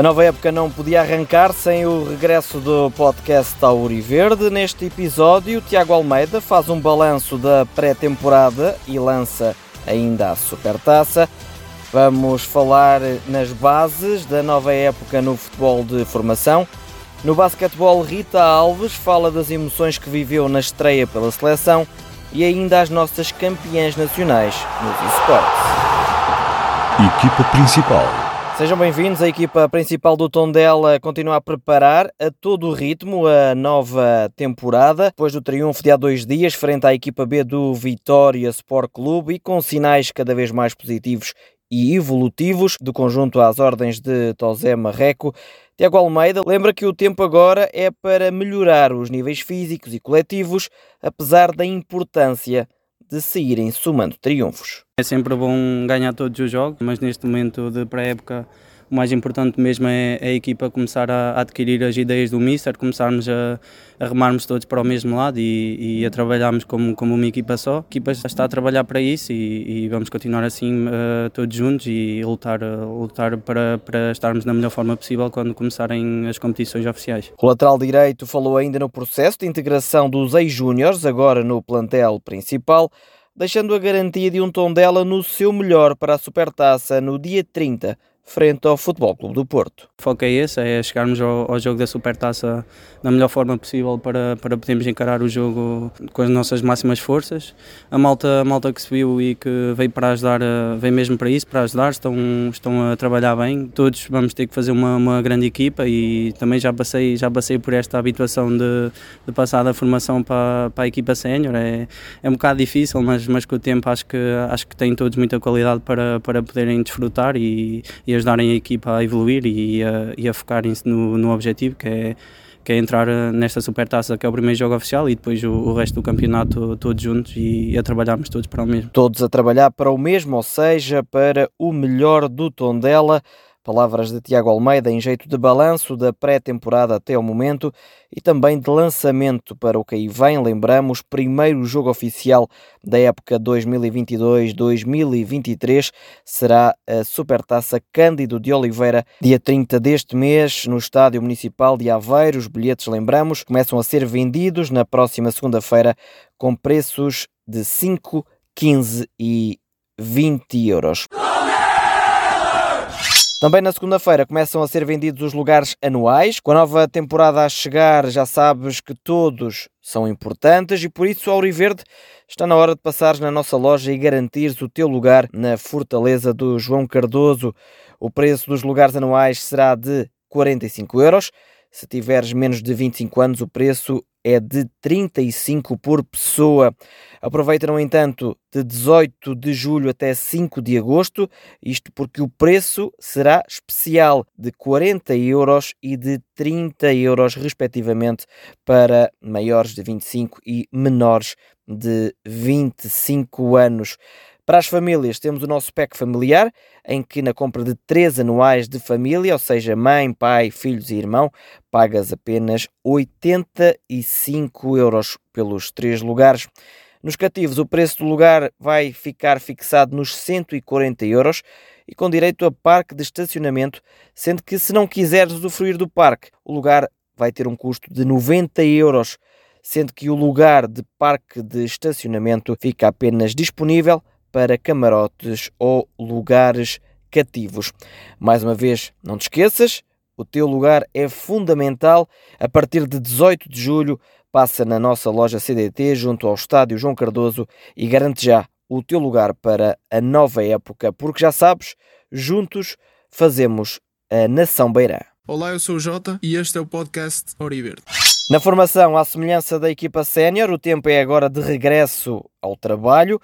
A nova época não podia arrancar sem o regresso do podcast Tauri Verde. Neste episódio, Tiago Almeida faz um balanço da pré-temporada e lança ainda a Supertaça. Vamos falar nas bases da nova época no futebol de formação. No basquetebol, Rita Alves fala das emoções que viveu na estreia pela seleção e ainda as nossas campeãs nacionais nos esportes. Equipa principal. Sejam bem-vindos. A equipa principal do Tondela continua a preparar a todo o ritmo a nova temporada. Depois do triunfo de há dois dias, frente à equipa B do Vitória Sport Clube e com sinais cada vez mais positivos e evolutivos do conjunto às ordens de Tosé Marreco. Tiago Almeida lembra que o tempo agora é para melhorar os níveis físicos e coletivos, apesar da importância de saírem somando triunfos. É sempre bom ganhar todos os jogos, mas neste momento de pré-época o mais importante mesmo é, a equipa começar a, adquirir as ideias do Mister, começarmos a, a remarmos todos para o mesmo lado e, e, a trabalharmos como, como uma equipa só. A equipa está a trabalhar para isso e, e vamos continuar assim uh, todos juntos e lutar, uh, lutar para, para estarmos na melhor forma possível quando começarem as competições oficiais. O lateral direito falou ainda no processo de integração dos ex-júniores, agora no plantel principal deixando a garantia de um tom dela no seu melhor para a Supertaça no dia 30 frente ao Futebol Clube do Porto. O foco é esse, é chegarmos ao, ao jogo da Supertaça da melhor forma possível para, para podermos encarar o jogo com as nossas máximas forças. A malta, a malta que se viu e que veio para ajudar, eh, veio mesmo para isso, para ajudar, estão, estão a trabalhar bem. Todos vamos ter que fazer uma, uma grande equipa e também já passei, já passei por esta habituação de, de passar da formação para, para a equipa sénior. É, é um bocado difícil, mas, mas com o tempo acho que, acho que têm todos muita qualidade para, para poderem desfrutar e, e ajudarem a equipa a evoluir e a, e a focarem-se no, no objetivo que é que é entrar eh, nesta supertaça que é o primeiro jogo oficial e depois o, o, resto do campeonato todos juntos e a trabalharmos todos para o mesmo. Todos a trabalhar para o mesmo, ou seja, para o melhor do Tondela. Palavras de Tiago Almeida em jeito de balanço da pré-temporada até o momento e também de lançamento para o que aí vem. Lembramos, primeiro jogo oficial da época 2022-2023 será a Supertaça Cândido de Oliveira, dia 30 deste mês, no Estádio Municipal de Aveiro. Os bilhetes, lembramos, começam a ser vendidos na próxima segunda-feira com preços de 5, 15 e 20 euros. Também na segunda-feira começam a ser vendidos os lugares anuais. Com a nova temporada a chegar, já sabes que todos são importantes e por isso, Auriverde, está na hora de passares na nossa loja e garantires o teu lugar na Fortaleza do João Cardoso. O preço dos lugares anuais será de 45 euros. Se tiveres menos de 25 anos, o preço é de 35 por pessoa. Aproveita, no entanto, de 18 de julho até 5 de agosto, isto porque o preço será especial de 40 euros e de 30 euros, respectivamente, para maiores de 25 e menores de 25 anos. Para as famílias, temos o nosso PEC familiar, em que na compra de três anuais de família, ou seja, mãe, pai, filhos e irmão, pagas apenas 85 euros pelos três lugares. Nos cativos, o preço do lugar vai ficar fixado nos 140 euros e com direito a parque de estacionamento, sendo que se não quiseres usufruir do parque, o lugar vai ter um custo de 90 euros, sendo que o lugar de parque de estacionamento fica apenas disponível para camarotes ou lugares cativos. Mais uma vez, não te esqueças, o teu lugar é fundamental. A partir de 18 de julho, passa na nossa loja CDT junto ao Estádio João Cardoso e garante já o teu lugar para a nova época, porque já sabes, juntos fazemos a Nação Beirã. Olá, eu sou o Jota e este é o podcast Oriverde. Na formação, à semelhança da equipa sénior, o tempo é agora de regresso ao trabalho.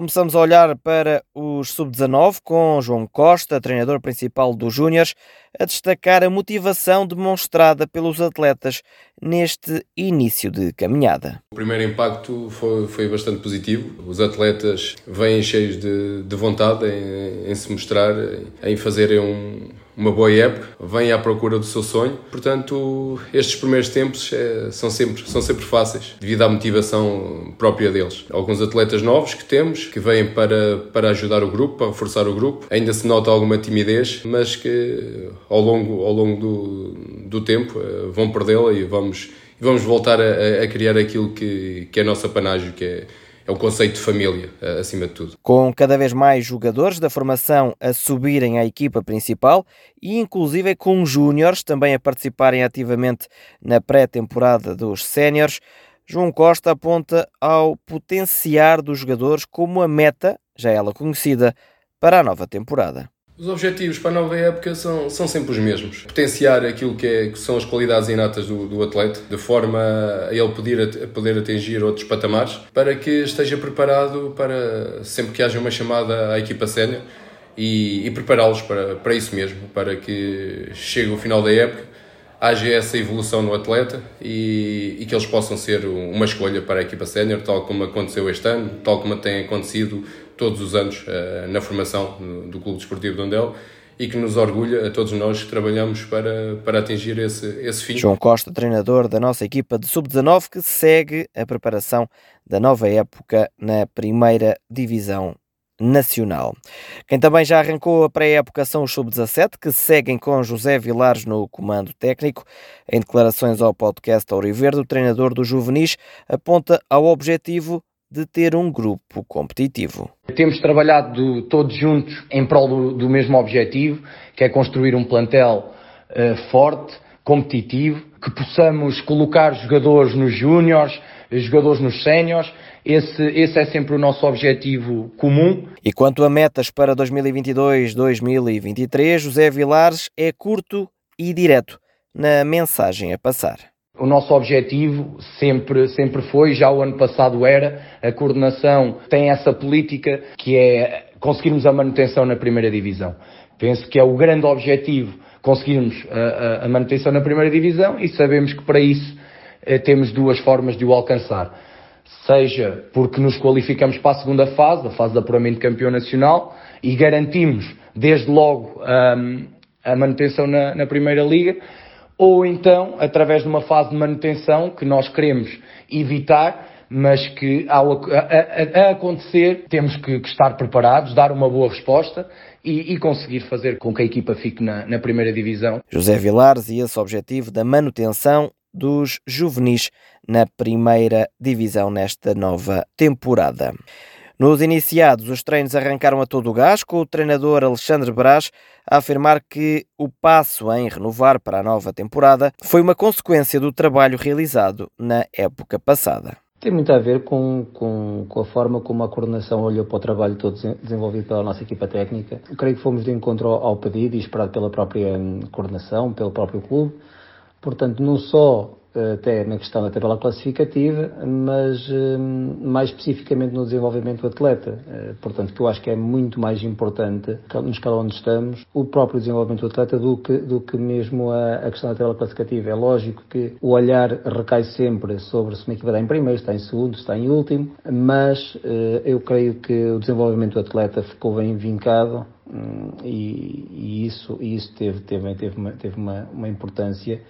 Começamos a olhar para os sub-19 com João Costa, treinador principal dos Júniores, a destacar a motivação demonstrada pelos atletas neste início de caminhada. O primeiro impacto foi, foi bastante positivo. Os atletas vêm cheios de, de vontade em, em, se mostrar, em fazerem um, uma boa época, vem à procura do seu sonho. Portanto, estes primeiros tempos é, são, sempre, são sempre fáceis, devido à motivação própria deles. Alguns atletas novos que temos, que vêm para, para ajudar o grupo, para reforçar o grupo. Ainda se nota alguma timidez, mas que ao longo, ao longo do, do tempo eh, vão perdê-la e vamos, vamos voltar a, a criar aquilo que, que é a nossa panágio, que é é um conceito de família, eh, acima de tudo. Com cada vez mais jogadores da formação a subirem à equipa principal e inclusive com júniores também a participarem ativamente na pré-temporada dos séniores, João Costa aponta ao potenciar dos jogadores como a meta, já ela conhecida, para a nova temporada. Os objetivos para a nova época são, são sempre os mesmos. Potenciar aquilo que, é, que são as qualidades inatas do, do, atleta, de forma a ele poder, a poder atingir outros patamares, para que esteja preparado para sempre que haja uma chamada à equipa sénior e, e prepará-los para, para isso mesmo, para que chegue o final da época, haja essa evolução no atleta e, e que eles possam ser uma escolha para a equipa sénior, tal como aconteceu este ano, tal como tem acontecido todos os anos uh, na formação do Clube Desportivo de Ondel e que nos orgulha a todos nós que trabalhamos para, para atingir esse, esse fim. João Costa, treinador da nossa equipa de Sub-19, que segue a preparação da nova época na primeira divisão nacional. Quem também já arrancou a pré-época são os Sub-17, que seguem com José Vilares no comando técnico. Em declarações ao podcast Auriverde, o treinador do Juvenis aponta ao objetivo de ter um grupo competitivo. Temos trabalhado todos juntos em prol do, do mesmo objetivo, que é construir um plantel uh, forte, competitivo, que possamos colocar jogadores nos júniores, jogadores nos séniores. Esse, esse é sempre o nosso objetivo comum. E quanto a metas para 2022-2023, José Vilares é curto e direto na mensagem a passar. O nosso objetivo sempre, sempre foi, já o ano passado era, a coordenação tem essa política que é conseguirmos a manutenção na primeira divisão. Penso que é o grande objetivo conseguirmos a, a, a manutenção na primeira divisão e sabemos que para isso eh, temos duas formas de o alcançar. Seja porque nos qualificamos para a segunda fase, a fase de apuramento de campeão nacional, e garantimos desde logo um, a manutenção na, na primeira liga, ou então através de uma fase de manutenção que nós queremos evitar, mas que ao a, a, a acontecer temos que, que, estar preparados, dar uma boa resposta e, e conseguir fazer com que a equipa fique na, na primeira divisão. José Vilares e esse objetivo da manutenção dos juvenis na primeira divisão nesta nova temporada. Nos iniciados, os treinos arrancaram a todo o gás, com o treinador Alexandre Brás a afirmar que o passo em renovar para a nova temporada foi uma consequência do trabalho realizado na época passada. Tem muito a ver com, com, com, a forma como a coordenação olhou para o trabalho todo desenvolvido pela nossa equipa técnica. Eu creio que fomos de encontro ao pedido e esperado pela própria hum, coordenação, pelo próprio clube. Portanto, não só até na questão da tabela classificativa, mas hum, mais especificamente no desenvolvimento do atleta. Eh, portanto, que eu acho que é muito mais importante, no escalão onde estamos, o próprio desenvolvimento do atleta do que, do que mesmo a, a questão da tabela classificativa. É lógico que o olhar recai sempre sobre se uma equipa está em primeiro, está em segundo, está em último, mas eh, eu creio que o desenvolvimento do atleta ficou bem vincado hum, e, e, isso, e isso teve, teve, teve, uma, teve uma, uma importância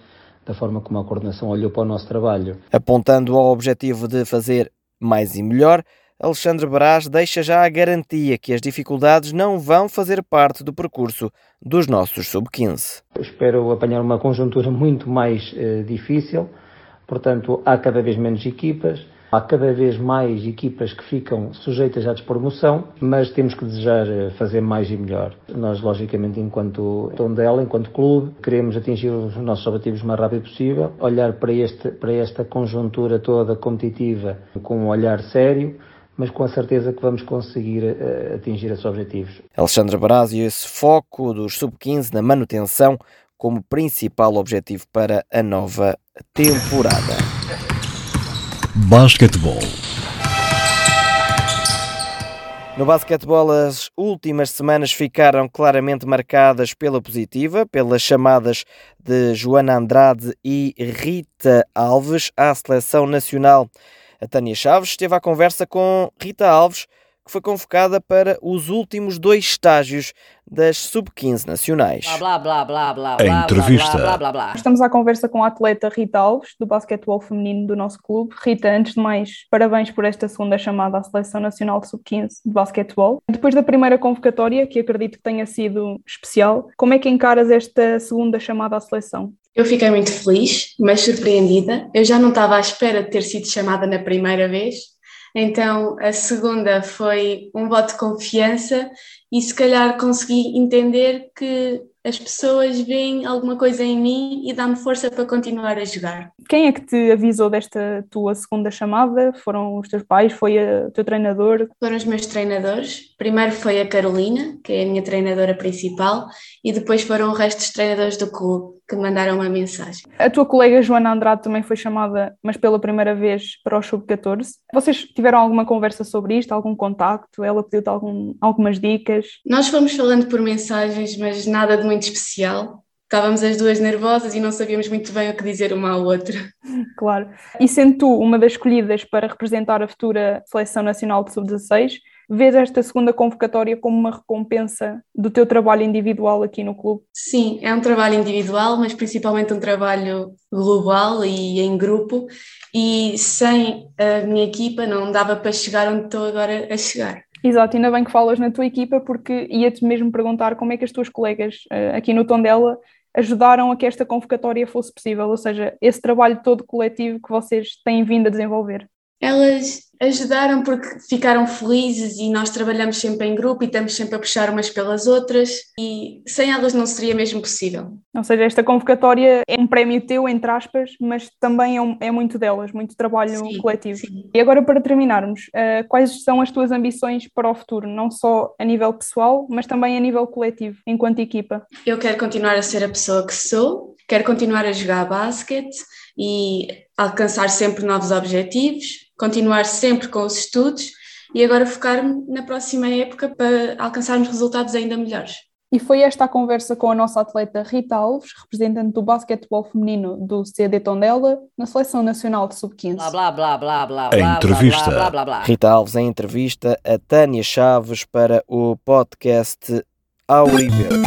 da forma como a coordenação olhou para o nosso trabalho. Apontando ao objetivo de fazer mais e melhor, Alexandre Brás deixa já a garantia que as dificuldades não vão fazer parte do percurso dos nossos sub-15. Espero apanhar uma conjuntura muito mais eh, difícil, portanto, há cada vez menos equipas Há cada vez mais equipas que ficam sujeitas à despromoção, mas temos que desejar eh, fazer mais e melhor. Nós, logicamente, enquanto Tondela, enquanto clube, queremos atingir os nossos objetivos o mais rápido possível, olhar para, este, para esta conjuntura toda competitiva com um olhar sério, mas com a certeza que vamos conseguir uh, atingir esses objetivos. Alexandre e esse foco dos sub-15 na manutenção como principal objetivo para a nova temporada. Basquetebol. No basquetebol, as últimas semanas ficaram claramente marcadas pela positiva, pelas chamadas de Joana Andrade e Rita Alves à seleção nacional. A Tânia Chaves esteve à conversa com Rita Alves, que foi convocada para os últimos dois estágios das sub-15 nacionais. Blá, blá, blá, blá, A entrevista. blá, blá, blá, blá. Estamos à conversa com a atleta Rita Alves, do basquetebol feminino do nosso clube. Rita, antes de mais, parabéns por esta segunda chamada à Seleção Nacional de Sub-15 de basquetebol. Depois da primeira convocatória, que acredito que tenha sido especial, como é que encaras esta segunda chamada à seleção? Eu fiquei muito feliz, mas surpreendida. Eu já não estava à espera de ter sido chamada na primeira vez, então a segunda foi um voto de confiança e se calhar consegui entender que as pessoas veem alguma coisa em mim e dá-me força para continuar a jogar. Quem é que te avisou desta tua segunda chamada? Foram os teus pais? Foi o teu treinador? Foram os meus treinadores. Primeiro foi a Carolina, que é a minha treinadora principal, e depois foram o resto dos treinadores do clube que mandaram uma mensagem. A tua colega Joana Andrade também foi chamada, mas pela primeira vez para o Sub-14. Vocês tiveram alguma conversa sobre isto, algum contacto? Ela pediu-te algum, algumas dicas? Nós fomos falando por mensagens, mas nada de muito especial. Estávamos as duas nervosas e não sabíamos muito bem o que dizer uma à outra. Claro. E sendo tu uma das escolhidas para representar a futura Seleção Nacional de Sub-16, vês esta segunda convocatória como uma recompensa do teu trabalho individual aqui no clube? Sim, é um trabalho individual, mas principalmente um trabalho global e em grupo. E sem a minha equipa não dava para chegar onde estou agora a chegar. Exato, ainda bem que falas na tua equipa, porque ia-te mesmo perguntar como é que as tuas colegas eh, aqui no Tondela ajudaram a que esta convocatória fosse possível, ou seja, esse trabalho todo coletivo que vocês têm vindo a desenvolver. Elas ajudaram porque ficaram felizes e nós trabalhamos sempre em grupo e estamos sempre a puxar umas pelas outras e sem elas não seria mesmo possível. Ou seja, esta convocatória é um prémio teu, entre aspas, mas também é, um- é muito delas, muito trabalho Sim, coletivo. sim. E agora, para terminarmos, eh, quais são as tuas ambições para o futuro, não só a nível pessoal, mas também a nível coletivo, enquanto equipa? Eu quero continuar a ser a pessoa que sou, quero continuar a jogar basquete e alcançar sempre novos objetivos, continuar sempre com os estudos e agora focar-me na próxima época para alcançarmos resultados ainda melhores. E foi esta a conversa com a nossa atleta Rita Alves, representante do basquetebol feminino do CD Tondela, na Seleção Nacional de Sub-15. Blá, blá, blá, blá, blá, A blá, entrevista. blá, blá, blá, blá. Rita Alves em entrevista a Tânia Chaves para o podcast Auriverde.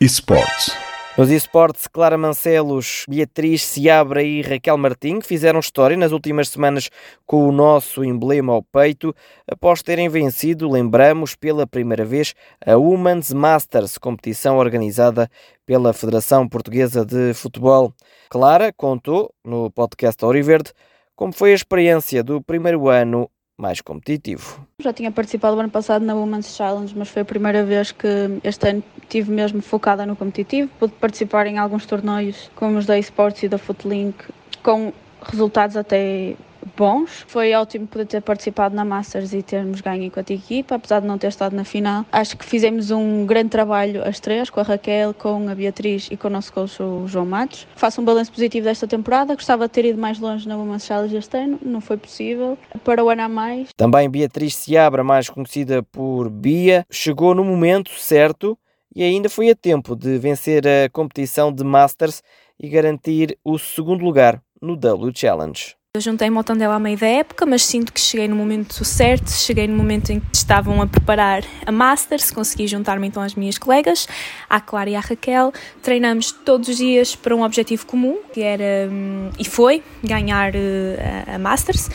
eSports. Nos esportes, Clara Mancelos, Beatriz Seabra e Raquel Martim fizeram história nas últimas semanas com o nosso emblema ao peito, após terem vencido, lembramos, pela primeira vez a Women's Masters, competição organizada pela Federação Portuguesa de Futebol. Clara contou, no podcast Auriverde, como foi a experiência do primeiro ano mais competitivo. Já tinha participado ano passado na Women's Challenge, mas foi a primeira vez que este ano estive mesmo focada no competitivo. Pude participar em alguns torneios, como os da eSports e da Footlink, com resultados até bons. Foi ótimo poder ter participado na Masters e termos ganho enquanto equipa, apesar de não ter estado na final. Acho que fizemos um grande trabalho as três, com a Raquel, com a Beatriz e com o nosso coach, o João Matos. Faço um balanço positivo desta temporada. Gostava de ter ido mais longe na Women's Challenge este ano, não foi possível. Para o ano a mais, Também Beatriz Seabra, mais conhecida por Bia, chegou no momento certo e ainda foi a tempo de vencer a competição de Masters e garantir o segundo lugar no W Challenge. Eu juntei-me ao Tondela à meio da época, mas sinto que cheguei no momento certo, cheguei no momento em que estavam a preparar a Masters, consegui juntar-me então às minhas colegas, à Clara e à Raquel. Treinamos todos os dias para um objetivo comum, que era, hum, e foi, ganhar eh, a- Masters.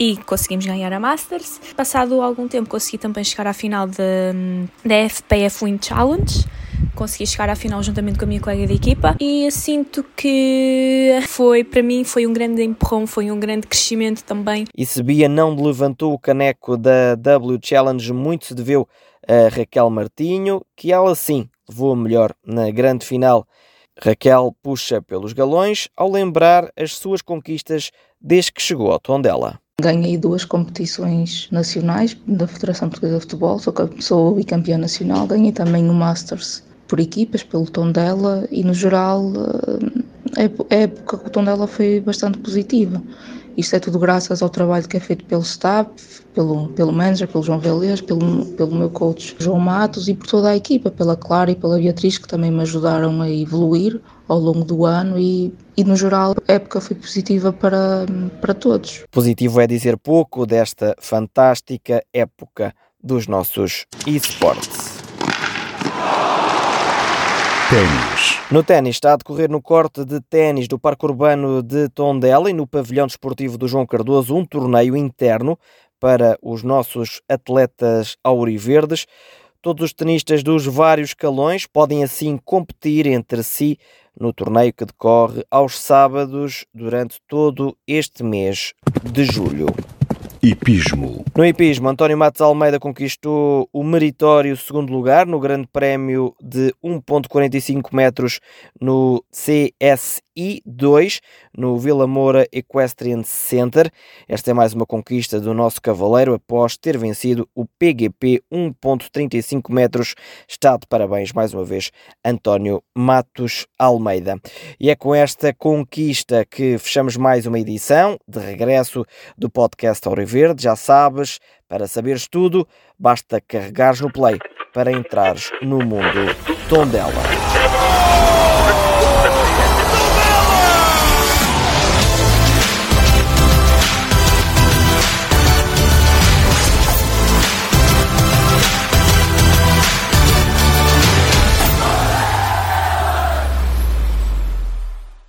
E conseguimos ganhar a Masters. Passado algum tempo consegui também chegar à final da, hum, FPF Win Challenge. Consegui chegar à final juntamente com a minha colega de equipa e sinto que foi, para mim, foi um grande empurrão, foi um grande crescimento também. E se Bia não levantou o caneco da W Challenge, muito se deveu a Raquel Martinho, que ela sim levou a melhor na grande final. Raquel puxa pelos galões ao lembrar as suas conquistas desde que chegou ao Tondela. Ganhei duas competições nacionais da Federação Portuguesa de Futebol, sou, sou bicampeã nacional, ganhei também o Masters por equipas, pelo Tondela e no geral eh, a épo- a época com o Tondela foi bastante positiva. Isto é tudo graças ao trabalho que é feito pelo staff, pelo, pelo manager, pelo João Velez, pelo, pelo meu coach João Matos e por toda a equipa, pela Clara e pela Beatriz, que também me ajudaram a evoluir ao longo do ano e, e no geral a época foi positiva para, para todos. Positivo é dizer pouco desta fantástica época dos nossos esportes. Ténis. No ténis está a decorrer no corte de ténis do Parque Urbano de Tondela e no pavilhão desportivo do João Cardoso um torneio interno para os nossos atletas auriverdes. Todos os tenistas dos vários escalões podem assim competir entre si no torneio que decorre aos sábados durante todo este mês de julho. Hipismo. No hipismo, António Matos Almeida conquistou o meritório segundo lugar no Grande Prémio de 1.45 metros no CSI 2, no Vila Moura Equestrian Center. Esta é mais uma conquista do nosso cavaleiro após ter vencido o PGP 1.35 metros. Está de parabéns mais uma vez António Matos Almeida. E é com esta conquista que fechamos mais uma edição de regresso do podcast Auriverde. Verde, já sabes, para saberes tudo, basta carregares no play para entrares no mundo Tondela.